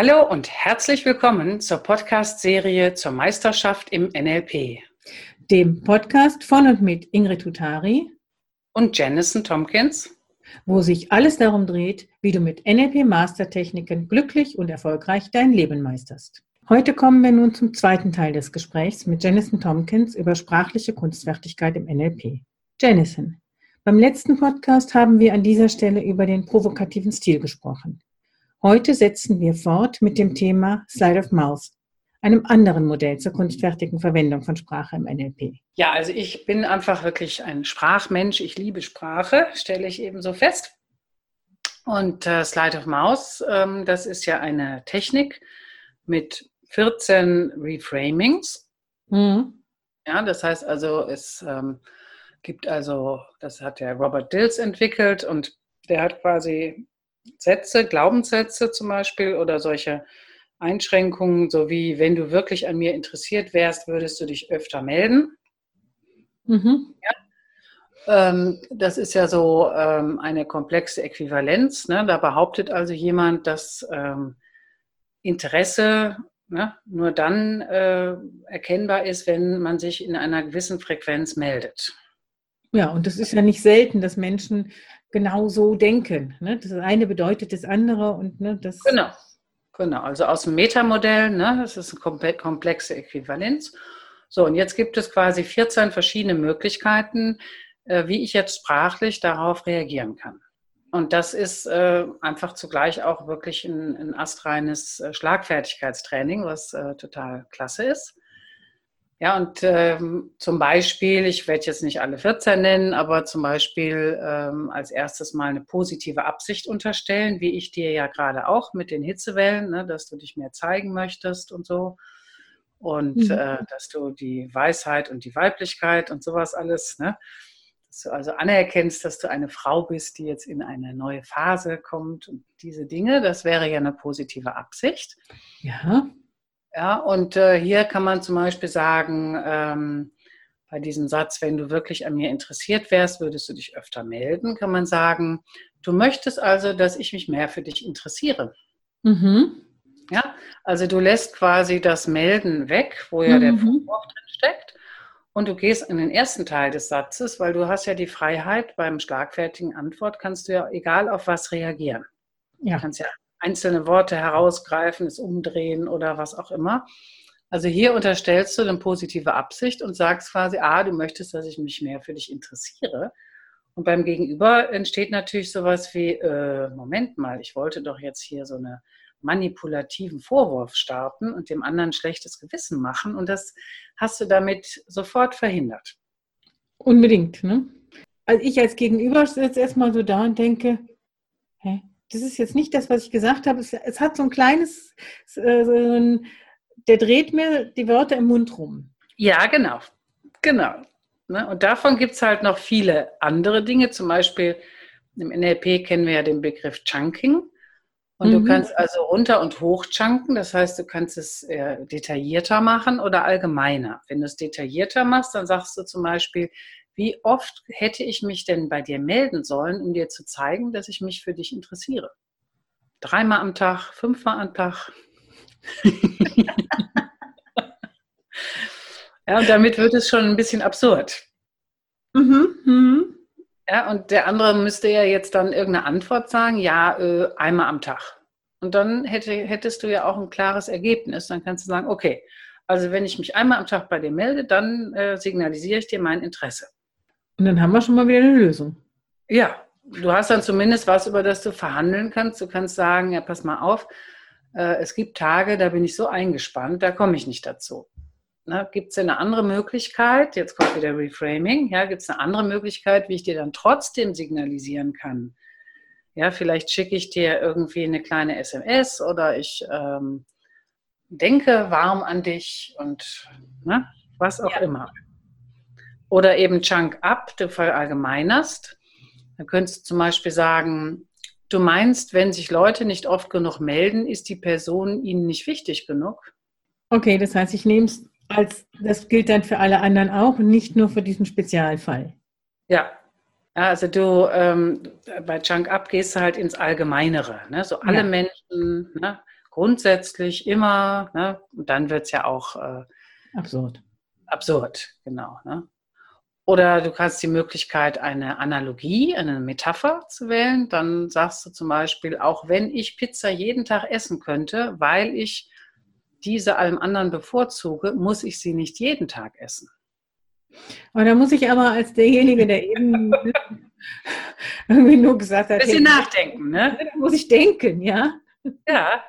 Hallo und herzlich willkommen zur Podcast-Serie zur Meisterschaft im NLP. Dem Podcast von und mit Ingrid Tutari und Janison Tompkins, wo sich alles darum dreht, wie du mit NLP-Mastertechniken glücklich und erfolgreich dein Leben meisterst. Heute kommen wir nun zum zweiten Teil des Gesprächs mit Janison Tompkins über sprachliche Kunstfertigkeit im NLP. Janison, beim letzten Podcast haben wir an dieser Stelle über den provokativen Stil gesprochen. Heute setzen wir fort mit dem Thema Slide of Mouth, einem anderen Modell zur kunstfertigen Verwendung von Sprache im NLP. Ja, also ich bin einfach wirklich ein Sprachmensch. Ich liebe Sprache, stelle ich eben so fest. Und äh, Slide of Mouse, ähm, das ist ja eine Technik mit 14 Reframings. Mhm. Ja, das heißt also, es ähm, gibt also, das hat der Robert Dills entwickelt und der hat quasi Sätze, Glaubenssätze zum Beispiel oder solche Einschränkungen, so wie wenn du wirklich an mir interessiert wärst, würdest du dich öfter melden. Mhm. Ja. Ähm, das ist ja so ähm, eine komplexe Äquivalenz. Ne? Da behauptet also jemand, dass ähm, Interesse ne, nur dann äh, erkennbar ist, wenn man sich in einer gewissen Frequenz meldet. Ja, und das ist ja nicht selten, dass Menschen genau so denken. Ne? Das eine bedeutet das andere und ne, das. Genau, genau. Also aus dem Metamodell, ne, das ist eine komplexe Äquivalenz. So, und jetzt gibt es quasi 14 verschiedene Möglichkeiten, äh, wie ich jetzt sprachlich darauf reagieren kann. Und das ist äh, einfach zugleich auch wirklich ein, ein astreines äh, Schlagfertigkeitstraining, was äh, total klasse ist. Ja, und ähm, zum Beispiel, ich werde jetzt nicht alle 14 nennen, aber zum Beispiel ähm, als erstes mal eine positive Absicht unterstellen, wie ich dir ja gerade auch mit den Hitzewellen, ne, dass du dich mehr zeigen möchtest und so. Und mhm. äh, dass du die Weisheit und die Weiblichkeit und sowas alles, ne, dass du also anerkennst, dass du eine Frau bist, die jetzt in eine neue Phase kommt und diese Dinge, das wäre ja eine positive Absicht. Ja. Ja, und äh, hier kann man zum Beispiel sagen, ähm, bei diesem Satz, wenn du wirklich an mir interessiert wärst, würdest du dich öfter melden, kann man sagen, du möchtest also, dass ich mich mehr für dich interessiere. Mhm. Ja, also du lässt quasi das Melden weg, wo ja mhm. der Vorwurf drin steckt. Und du gehst in den ersten Teil des Satzes, weil du hast ja die Freiheit, beim schlagfertigen Antwort kannst du ja egal auf was reagieren. Ja. Du kannst ja einzelne Worte herausgreifen, es umdrehen oder was auch immer. Also hier unterstellst du eine positive Absicht und sagst quasi, ah, du möchtest, dass ich mich mehr für dich interessiere. Und beim Gegenüber entsteht natürlich sowas wie, äh, Moment mal, ich wollte doch jetzt hier so einen manipulativen Vorwurf starten und dem anderen schlechtes Gewissen machen. Und das hast du damit sofort verhindert. Unbedingt, ne? Also ich als Gegenüber sitze erstmal so da und denke, hä, das ist jetzt nicht das, was ich gesagt habe. Es, es hat so ein kleines, äh, so ein, der dreht mir die Wörter im Mund rum. Ja, genau. Genau. Ne? Und davon gibt es halt noch viele andere Dinge. Zum Beispiel im NLP kennen wir ja den Begriff Chunking. Und mhm. du kannst also runter und hoch chunken. Das heißt, du kannst es äh, detaillierter machen oder allgemeiner. Wenn du es detaillierter machst, dann sagst du zum Beispiel, wie oft hätte ich mich denn bei dir melden sollen, um dir zu zeigen, dass ich mich für dich interessiere? Dreimal am Tag, fünfmal am Tag. ja, und damit wird es schon ein bisschen absurd. Mhm, mhm. Ja, und der andere müsste ja jetzt dann irgendeine Antwort sagen, ja, äh, einmal am Tag. Und dann hätte, hättest du ja auch ein klares Ergebnis. Dann kannst du sagen, okay, also wenn ich mich einmal am Tag bei dir melde, dann äh, signalisiere ich dir mein Interesse. Und dann haben wir schon mal wieder eine Lösung. Ja, du hast dann zumindest was, über das du verhandeln kannst. Du kannst sagen, ja, pass mal auf, äh, es gibt Tage, da bin ich so eingespannt, da komme ich nicht dazu. Gibt es eine andere Möglichkeit? Jetzt kommt wieder Reframing. Ja, gibt es eine andere Möglichkeit, wie ich dir dann trotzdem signalisieren kann? Ja, vielleicht schicke ich dir irgendwie eine kleine SMS oder ich ähm, denke warm an dich und ne, was auch ja. immer. Oder eben Chunk Up, du verallgemeinerst. Da könntest du zum Beispiel sagen, du meinst, wenn sich Leute nicht oft genug melden, ist die Person ihnen nicht wichtig genug? Okay, das heißt, ich nehme es als, das gilt dann für alle anderen auch und nicht nur für diesen Spezialfall. Ja, also du ähm, bei Chunk Up gehst du halt ins Allgemeinere. Ne? So alle ja. Menschen, ne? grundsätzlich immer, ne? und dann wird es ja auch äh, absurd. Absurd, genau. Ne? Oder du kannst die Möglichkeit, eine Analogie, eine Metapher zu wählen. Dann sagst du zum Beispiel, auch wenn ich Pizza jeden Tag essen könnte, weil ich diese allem anderen bevorzuge, muss ich sie nicht jeden Tag essen. Und da muss ich aber als derjenige, der eben irgendwie nur gesagt hat, bisschen hey, nachdenken, ne? Da muss ich denken, ja. Ja.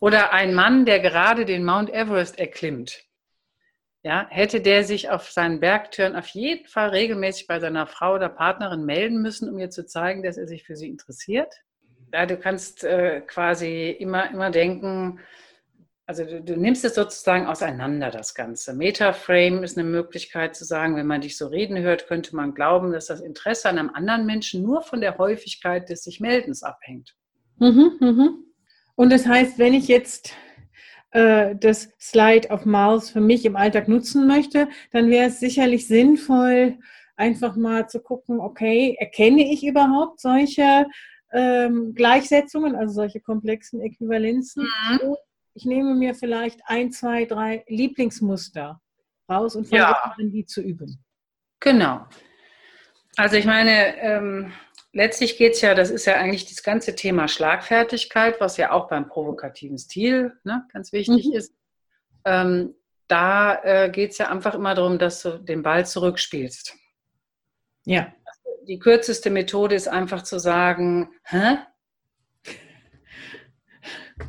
Oder ein Mann, der gerade den Mount Everest erklimmt. Ja, hätte der sich auf seinen Bergtüren auf jeden Fall regelmäßig bei seiner Frau oder Partnerin melden müssen, um ihr zu zeigen, dass er sich für sie interessiert? Ja, du kannst äh, quasi immer, immer denken, also du, du, nimmst es sozusagen auseinander, das Ganze. Metaframe ist eine Möglichkeit zu sagen, wenn man dich so reden hört, könnte man glauben, dass das Interesse an einem anderen Menschen nur von der Häufigkeit des sich Meldens abhängt. Mhm, mhm. Und das heißt, wenn ich jetzt äh, das Slide of Mouse für mich im Alltag nutzen möchte, dann wäre es sicherlich sinnvoll, einfach mal zu gucken, okay, erkenne ich überhaupt solche ähm, Gleichsetzungen, also solche komplexen Äquivalenzen? Mhm. Ich nehme mir vielleicht ein, zwei, drei Lieblingsmuster raus und versuche ja. die zu üben. Genau. Also ich meine, ähm, letztlich geht es ja, das ist ja eigentlich das ganze Thema Schlagfertigkeit, was ja auch beim provokativen Stil ne, ganz wichtig mhm. ist. Ähm, da äh, geht es ja einfach immer darum, dass du den Ball zurückspielst. Ja. Die kürzeste Methode ist einfach zu sagen, hä?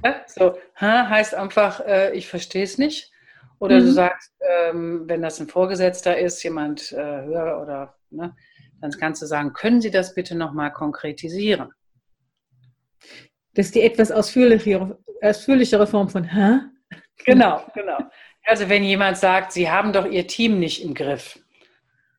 Ja, so, hä, heißt einfach, äh, ich verstehe es nicht. Oder mhm. du sagst, ähm, wenn das ein Vorgesetzter ist, jemand äh, höher oder ne, dann kannst du sagen, können Sie das bitte nochmal konkretisieren? Das ist die etwas ausführlichere, ausführlichere Form von Hä? Genau, genau. Also wenn jemand sagt, Sie haben doch Ihr Team nicht im Griff.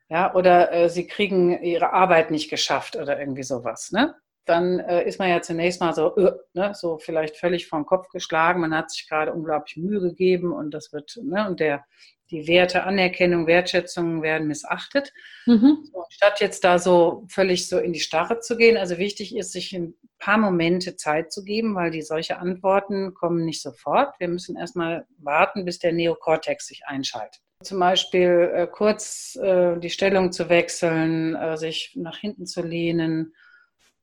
Ja, oder äh, Sie kriegen Ihre Arbeit nicht geschafft oder irgendwie sowas. Ne? Dann äh, ist man ja zunächst mal so, äh, ne, so vielleicht völlig vom Kopf geschlagen. Man hat sich gerade unglaublich Mühe gegeben und das wird, ne, und der die Werte Anerkennung, Wertschätzung werden missachtet. Mhm. So, statt jetzt da so völlig so in die Starre zu gehen, also wichtig ist, sich ein paar Momente Zeit zu geben, weil die solche Antworten kommen nicht sofort. Wir müssen erstmal warten, bis der Neokortex sich einschaltet. Zum Beispiel äh, kurz äh, die Stellung zu wechseln, äh, sich nach hinten zu lehnen,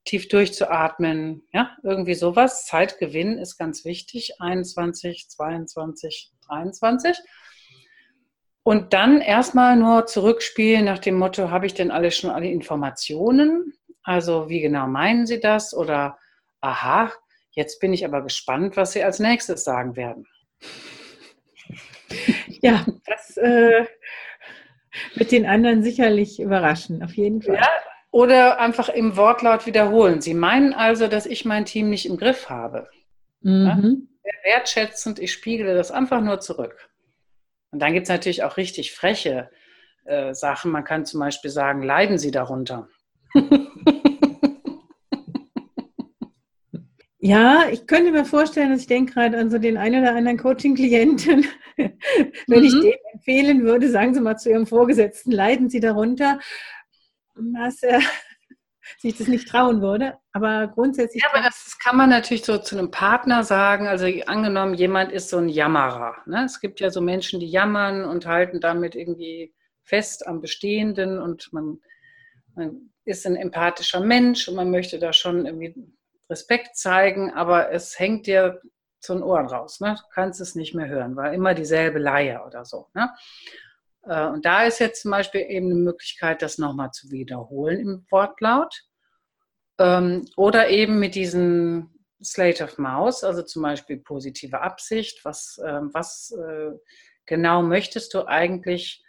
tief durchzuatmen, ja, irgendwie sowas. Zeitgewinn ist ganz wichtig. 21, 22, 23. Und dann erstmal nur zurückspielen nach dem Motto, habe ich denn alle schon alle Informationen? Also wie genau meinen Sie das? Oder aha, jetzt bin ich aber gespannt, was Sie als nächstes sagen werden. Ja, das äh, wird den anderen sicherlich überraschen, auf jeden Fall. Ja, oder einfach im Wortlaut wiederholen. Sie meinen also, dass ich mein Team nicht im Griff habe. Mhm. Ja? Wertschätzend, ich spiegele das einfach nur zurück. Und dann gibt es natürlich auch richtig freche äh, Sachen. Man kann zum Beispiel sagen, leiden Sie darunter? Ja, ich könnte mir vorstellen, dass ich denke gerade an so den einen oder anderen Coaching-Klienten. Wenn mhm. ich dem empfehlen würde, sagen Sie mal zu Ihrem Vorgesetzten, leiden Sie darunter, dass er sich das nicht trauen würde. Aber grundsätzlich. Ja, aber das kann man natürlich so zu einem Partner sagen. Also angenommen, jemand ist so ein Jammerer. Ne? Es gibt ja so Menschen, die jammern und halten damit irgendwie fest am Bestehenden und man, man ist ein empathischer Mensch und man möchte da schon irgendwie Respekt zeigen, aber es hängt dir zu den Ohren raus. Ne? Du kannst es nicht mehr hören, weil immer dieselbe Leier oder so. Ne? Äh, und da ist jetzt zum Beispiel eben eine Möglichkeit, das nochmal zu wiederholen im Wortlaut. Ähm, oder eben mit diesem Slate of Mouse, also zum Beispiel positive Absicht. Was, ähm, was äh, genau möchtest du eigentlich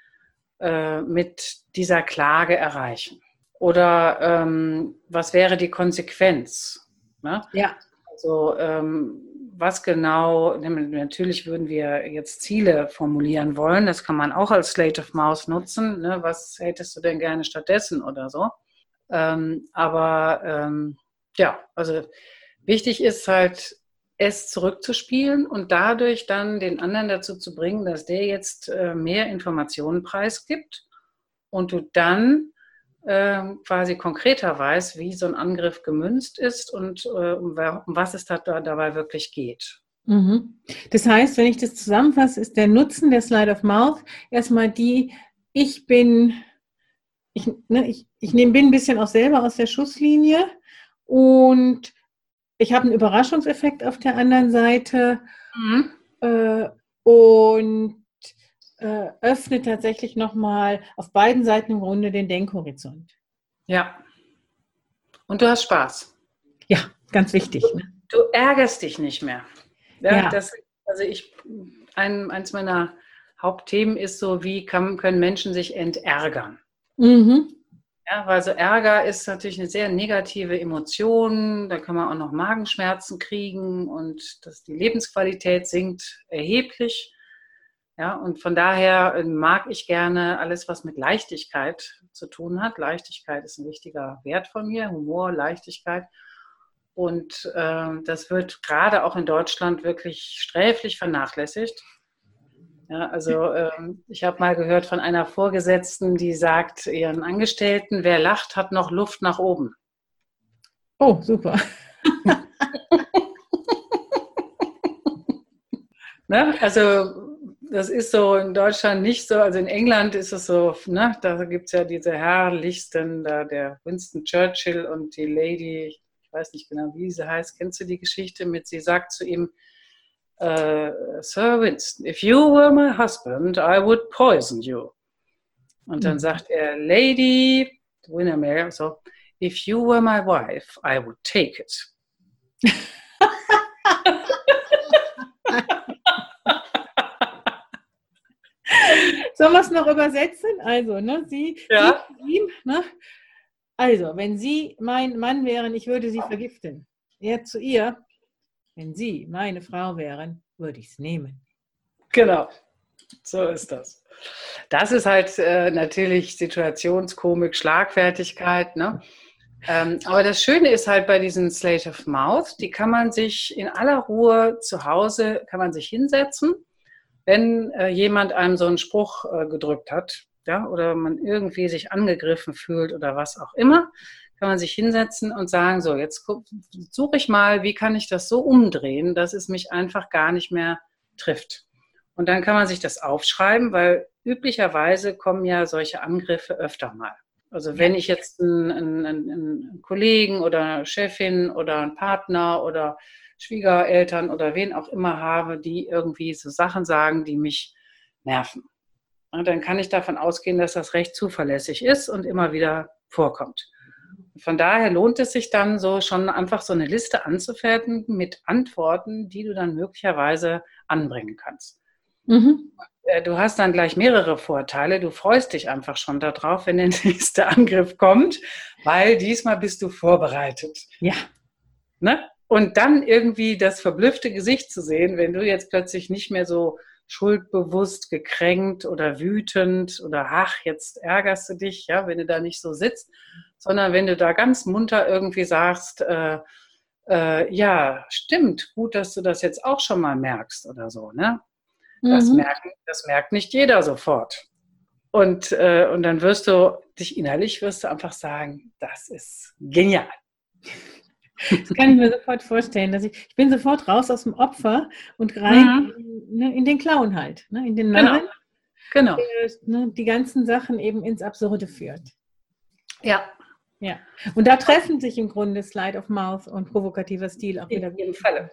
äh, mit dieser Klage erreichen? Oder ähm, was wäre die Konsequenz? Ne? Ja. Also was genau, natürlich würden wir jetzt Ziele formulieren wollen, das kann man auch als Slate of Mouse nutzen. Ne? Was hättest du denn gerne stattdessen oder so? Ähm, aber ähm, ja, also wichtig ist halt, es zurückzuspielen und dadurch dann den anderen dazu zu bringen, dass der jetzt äh, mehr Informationen preisgibt und du dann quasi konkreter weiß, wie so ein Angriff gemünzt ist und äh, um, um, was es da, dabei wirklich geht. Mhm. Das heißt, wenn ich das zusammenfasse, ist der Nutzen der Slide of Mouth erstmal die, ich bin, ich, ne, ich, ich nehm, bin ein bisschen auch selber aus der Schusslinie und ich habe einen Überraschungseffekt auf der anderen Seite mhm. äh, und äh, öffne tatsächlich nochmal auf beiden Seiten im Grunde den Denkhorizont. Ja. Und du hast Spaß. Ja, ganz wichtig. Ne? Du ärgerst dich nicht mehr. Ja, ja. Das, also ich, ein, eins meiner Hauptthemen ist so, wie kann, können Menschen sich entärgern? Mhm. Ja, weil so Ärger ist natürlich eine sehr negative Emotion. Da kann man auch noch Magenschmerzen kriegen und dass die Lebensqualität sinkt erheblich. Ja, und von daher äh, mag ich gerne alles, was mit Leichtigkeit zu tun hat. Leichtigkeit ist ein wichtiger Wert von mir, Humor, Leichtigkeit. Und äh, das wird gerade auch in Deutschland wirklich sträflich vernachlässigt. Ja, also äh, ich habe mal gehört von einer Vorgesetzten, die sagt ihren Angestellten, wer lacht, hat noch Luft nach oben. Oh, super. ne? Also das ist so in Deutschland nicht so, also in England ist es so, ne, da gibt es ja diese herrlichsten, da der Winston Churchill und die Lady, ich weiß nicht genau, wie sie heißt, kennst du die Geschichte mit, sie sagt zu ihm, uh, Sir Winston, if you were my husband, I would poison you. Und dann mhm. sagt er, Lady Windermere, so, if you were my wife, I would take it. Sollen wir es noch übersetzen? Also, ne, Sie, ja. Sie, ne? Also, wenn Sie mein Mann wären, ich würde Sie vergiften. Er zu ihr, wenn Sie meine Frau wären, würde ich es nehmen. Genau, so ist das. Das ist halt äh, natürlich Situationskomik, Schlagfertigkeit. Ne? Ähm, aber das Schöne ist halt bei diesen Slate of Mouth, die kann man sich in aller Ruhe zu Hause, kann man sich hinsetzen wenn äh, jemand einem so einen Spruch äh, gedrückt hat, ja, oder man irgendwie sich angegriffen fühlt oder was auch immer, kann man sich hinsetzen und sagen, so, jetzt suche ich mal, wie kann ich das so umdrehen, dass es mich einfach gar nicht mehr trifft. Und dann kann man sich das aufschreiben, weil üblicherweise kommen ja solche Angriffe öfter mal. Also wenn ich jetzt einen, einen, einen Kollegen oder Chefin oder einen Partner oder Schwiegereltern oder wen auch immer habe, die irgendwie so Sachen sagen, die mich nerven. Und dann kann ich davon ausgehen, dass das recht zuverlässig ist und immer wieder vorkommt. Von daher lohnt es sich dann so schon einfach so eine Liste anzufertigen mit Antworten, die du dann möglicherweise anbringen kannst. Mhm. Äh, du hast dann gleich mehrere Vorteile. Du freust dich einfach schon darauf, wenn der nächste Angriff kommt, weil diesmal bist du vorbereitet. Ja. Ne? Und dann irgendwie das verblüffte Gesicht zu sehen, wenn du jetzt plötzlich nicht mehr so schuldbewusst, gekränkt oder wütend oder ach, jetzt ärgerst du dich, ja, wenn du da nicht so sitzt, sondern wenn du da ganz munter irgendwie sagst, äh, äh, ja, stimmt, gut, dass du das jetzt auch schon mal merkst oder so, ne? Das, mhm. merken, das merkt nicht jeder sofort. Und, äh, und dann wirst du dich innerlich wirst du einfach sagen, das ist genial. Das kann ich mir sofort vorstellen. Dass ich, ich bin sofort raus aus dem Opfer und rein mhm. in, ne, in, den Clown halt, ne, in den Narren, genau. genau. der ne, die ganzen Sachen eben ins Absurde führt. Ja. Ja. Und da treffen sich im Grunde Slide of Mouth und provokativer Stil auch wieder. In jedem Falle.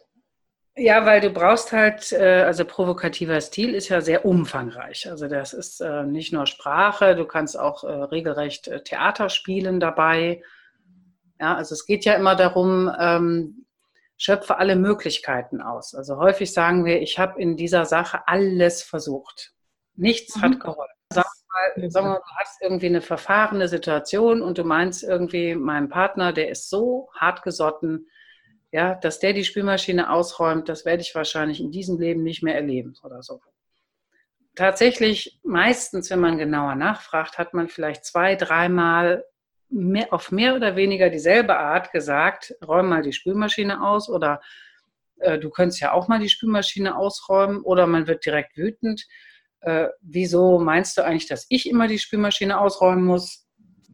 Ja, weil du brauchst halt, äh, also provokativer Stil ist ja sehr umfangreich. Also das ist äh, nicht nur Sprache, du kannst auch äh, regelrecht Theater spielen dabei. Ja, also es geht ja immer darum, ähm, schöpfe alle Möglichkeiten aus. Also häufig sagen wir, ich habe in dieser Sache alles versucht. Nichts mhm. hat geholfen. Sag mal, sag mal, du hast irgendwie eine verfahrene Situation und du meinst irgendwie, mein Partner, der ist so hart gesotten, ja, dass der die Spülmaschine ausräumt, das werde ich wahrscheinlich in diesem Leben nicht mehr erleben oder so. Tatsächlich, meistens, wenn man genauer nachfragt, hat man vielleicht zwei, dreimal mehr, auf mehr oder weniger dieselbe Art gesagt, räum mal die Spülmaschine aus oder äh, du könntest ja auch mal die Spülmaschine ausräumen oder man wird direkt wütend. Äh, wieso meinst du eigentlich, dass ich immer die Spülmaschine ausräumen muss?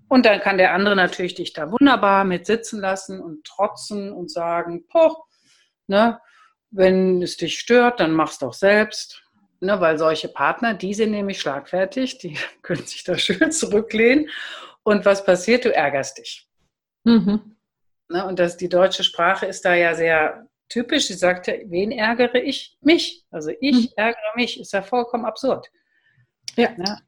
Und dann kann der andere natürlich dich da wunderbar mit sitzen lassen und trotzen und sagen, poch, ne, wenn es dich stört, dann mach's doch selbst. Ne, weil solche Partner, die sind nämlich schlagfertig, die können sich da schön zurücklehnen. Und was passiert? Du ärgerst dich. Mhm. Ne, und das, die deutsche Sprache ist da ja sehr typisch. Sie sagt ja, wen ärgere ich? Mich. Also ich mhm. ärgere mich. Ist ja vollkommen absurd. Ja. Ne?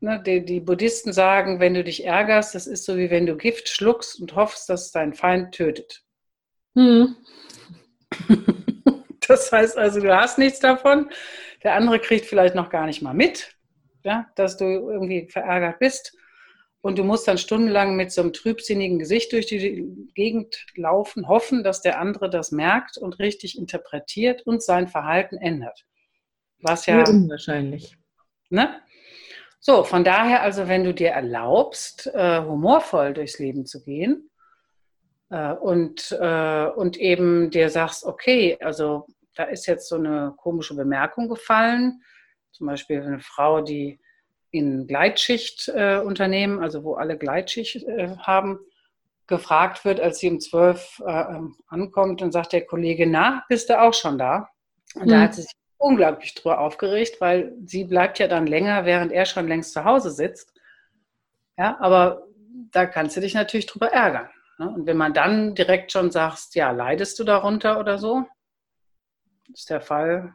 Ne, die, die, Buddhisten sagen, wenn du dich ärgerst, das ist so wie wenn du Gift schluckst und hoffst, dass es deinen Feind tötet. Mhm. Das heißt also, du hast nichts davon. Der andere kriegt vielleicht noch gar nicht mal mit, ja, dass du irgendwie verärgert bist. Und du musst dann stundenlang mit so einem trübsinnigen Gesicht durch die Gegend laufen, hoffen, dass der andere das merkt und richtig interpretiert und sein Verhalten ändert. Was ja. Unwahrscheinlich. Ne? So, von daher also, wenn du dir erlaubst, äh, humorvoll durchs Leben zu gehen äh, und, äh, und eben dir sagst, okay, also da ist jetzt so eine komische Bemerkung gefallen, zum Beispiel eine Frau, die in Gleitschichtunternehmen, äh, also wo alle Gleitschicht äh, haben, gefragt wird, als sie um zwölf äh, ähm, ankommt, dann sagt der Kollege, na, bist du auch schon da? Und mhm. da hat sie sich unglaublich drüber aufgeregt, weil sie bleibt ja dann länger, während er schon längst zu Hause sitzt. Ja, aber da kannst du dich natürlich drüber ärgern. Ne? Und wenn man dann direkt schon sagst, ja, leidest du darunter oder so, ist der Fall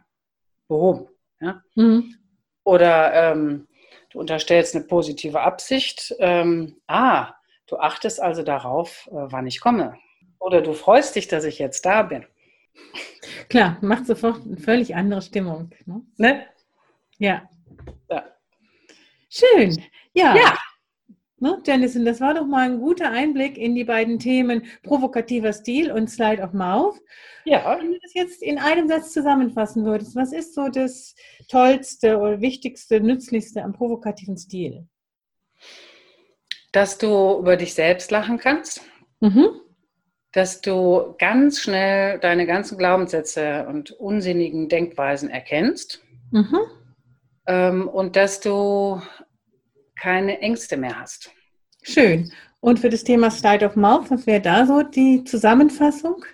behoben. Ja? Mhm. Oder ähm, du unterstellst eine positive Absicht. Ähm, ah, du achtest also darauf, äh, wann ich komme. Oder du freust dich, dass ich jetzt da bin. Klar, macht sofort eine völlig andere Stimmung. Ne? ne? Ja. ja. Schön. Ja. ja. Ne, Jennison, das war doch mal ein guter Einblick in die beiden Themen provokativer Stil und Slide of Mouth. Ja. Wenn du das jetzt in einem Satz zusammenfassen würdest, was ist so das Tollste oder Wichtigste, Nützlichste am provokativen Stil? Dass du über dich selbst lachen kannst. Mhm. Dass du ganz schnell deine ganzen Glaubenssätze und unsinnigen Denkweisen erkennst. Mhm. Ähm, und dass du keine Ängste mehr hast. Schön. Und für das Thema State of Mouth, was wäre da so die Zusammenfassung?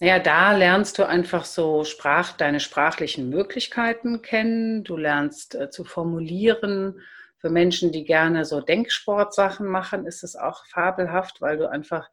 Ja, da lernst du einfach so Sprach, deine sprachlichen Möglichkeiten kennen. Du lernst äh, zu formulieren. Für Menschen, die gerne so Denksportsachen machen, ist es auch fabelhaft, weil du einfach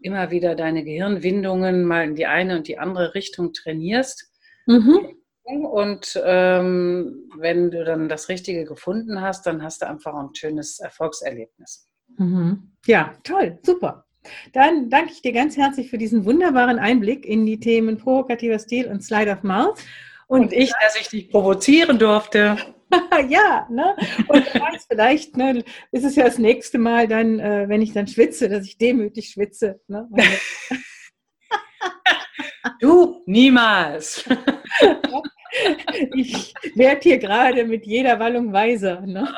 immer wieder deine Gehirnwindungen mal in die eine und die andere Richtung trainierst. Mhm. Und ähm, wenn du dann das Richtige gefunden hast, dann hast du einfach ein schönes Erfolgserlebnis. Mhm. Ja, toll, super. Dann danke ich dir ganz herzlich für diesen wunderbaren Einblick in die Themen provokativer Stil und Slide of Mouth. Und, und ich, dass ich dich provozieren durfte. ja, ne? Und vielleicht ne, ist es ja das nächste Mal dann, äh, wenn ich dann schwitze, dass ich demütig schwitze. Ne? du, niemals. ich werde hier gerade mit jeder Wallung weiser. Ne?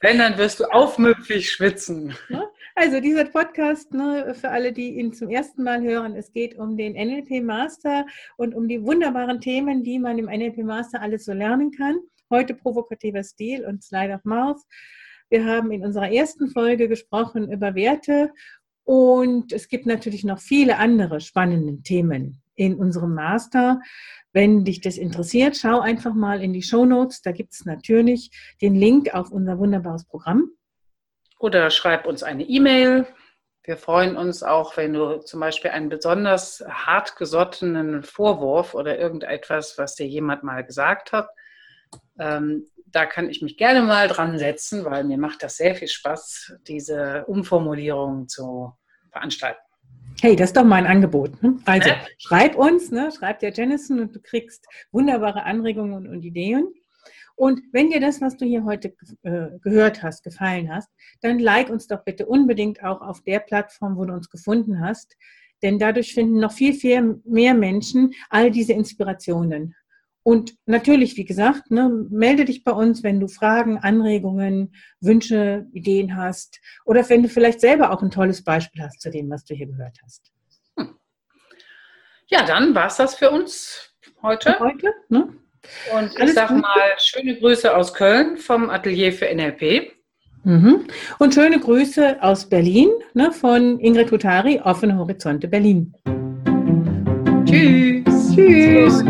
Wenn, dann wirst du aufmüpfig schwitzen. Ne? Also dieser Podcast, ne, für alle, die ihn zum ersten Mal hören, es geht um den NLP Master und um die wunderbaren Themen, die man im NLP Master alles so lernen kann. Heute provokativer Stil und Slide of Mouth. Wir haben in unserer ersten Folge gesprochen über Werte und es gibt natürlich noch viele andere spannende Themen in unserem Master. Wenn dich das interessiert, schau einfach mal in die Show Notes. Da gibt es natürlich den Link auf unser wunderbares Programm. Oder schreib uns eine E-Mail. Wir freuen uns auch, wenn du zum Beispiel einen besonders hartgesottenen Vorwurf oder irgendetwas, was dir jemand mal gesagt hat, ähm, da kann ich mich gerne mal dran setzen, weil mir macht das sehr viel Spaß, diese Umformulierungen zu veranstalten. Hey, das ist doch mal ein Angebot. Ne? Also ne? schreib uns, ne? schreib der Jennison und du kriegst wunderbare Anregungen und, und Ideen. Und wenn dir das, was du hier heute äh, gehört hast, gefallen hast, dann like uns doch bitte unbedingt auch auf der Plattform, wo du uns gefunden hast. Denn dadurch finden noch viel, viel mehr Menschen all diese Inspirationen. Und natürlich, wie gesagt, ne, melde dich bei uns, wenn du Fragen, Anregungen, Wünsche, Ideen hast oder wenn du vielleicht selber auch ein tolles Beispiel hast zu dem, was du hier gehört hast. Hm. Ja, dann war es das für uns heute. Für heute ne? Und Alles ich sage mal schöne Grüße aus Köln vom Atelier für NLP. Mhm. Und schöne Grüße aus Berlin ne, von Ingrid Hutari, Offene Horizonte Berlin. Tschüss. Tschüss.